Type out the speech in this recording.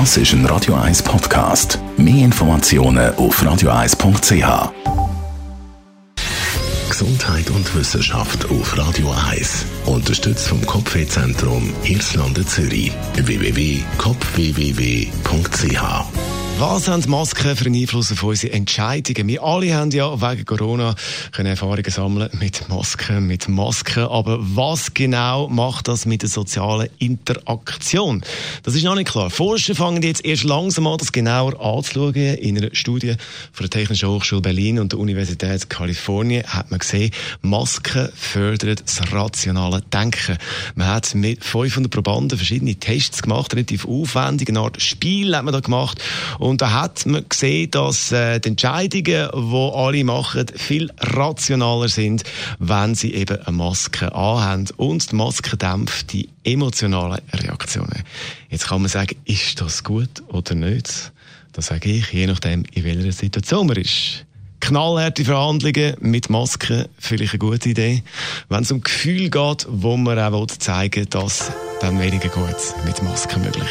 Das ist ein Radio 1 Podcast. Mehr Informationen auf radio1.ch. Gesundheit und Wissenschaft auf Radio 1. Unterstützt vom Kopfwehzentrum Irlande Zürich. www.kopfwww.ch was haben Masken für einen Einfluss auf unsere Entscheidungen? Wir alle haben ja wegen Corona können Erfahrungen sammeln mit Masken, mit Masken. Aber was genau macht das mit der sozialen Interaktion? Das ist noch nicht klar. Forscher fangen jetzt erst langsam an, das genauer anzuschauen. In einer Studie von der Technischen Hochschule Berlin und der Universität Kalifornien hat man gesehen, Masken fördern das rationale Denken. Man hat mit 500 Probanden verschiedene Tests gemacht, relativ aufwendig, eine Art Spiel hat man da gemacht. Und da hat man gesehen, dass äh, die Entscheidungen, die alle machen, viel rationaler sind, wenn sie eben eine Maske anhaben. Und die Maske dämpft die emotionalen Reaktionen. Jetzt kann man sagen, ist das gut oder nicht? Das sage ich, je nachdem, in welcher Situation man ist. Knallharte Verhandlungen mit Masken, vielleicht eine gute Idee. Wenn es um Gefühl geht, wo man auch zeigen will, dass dann weniger gut mit Masken möglich.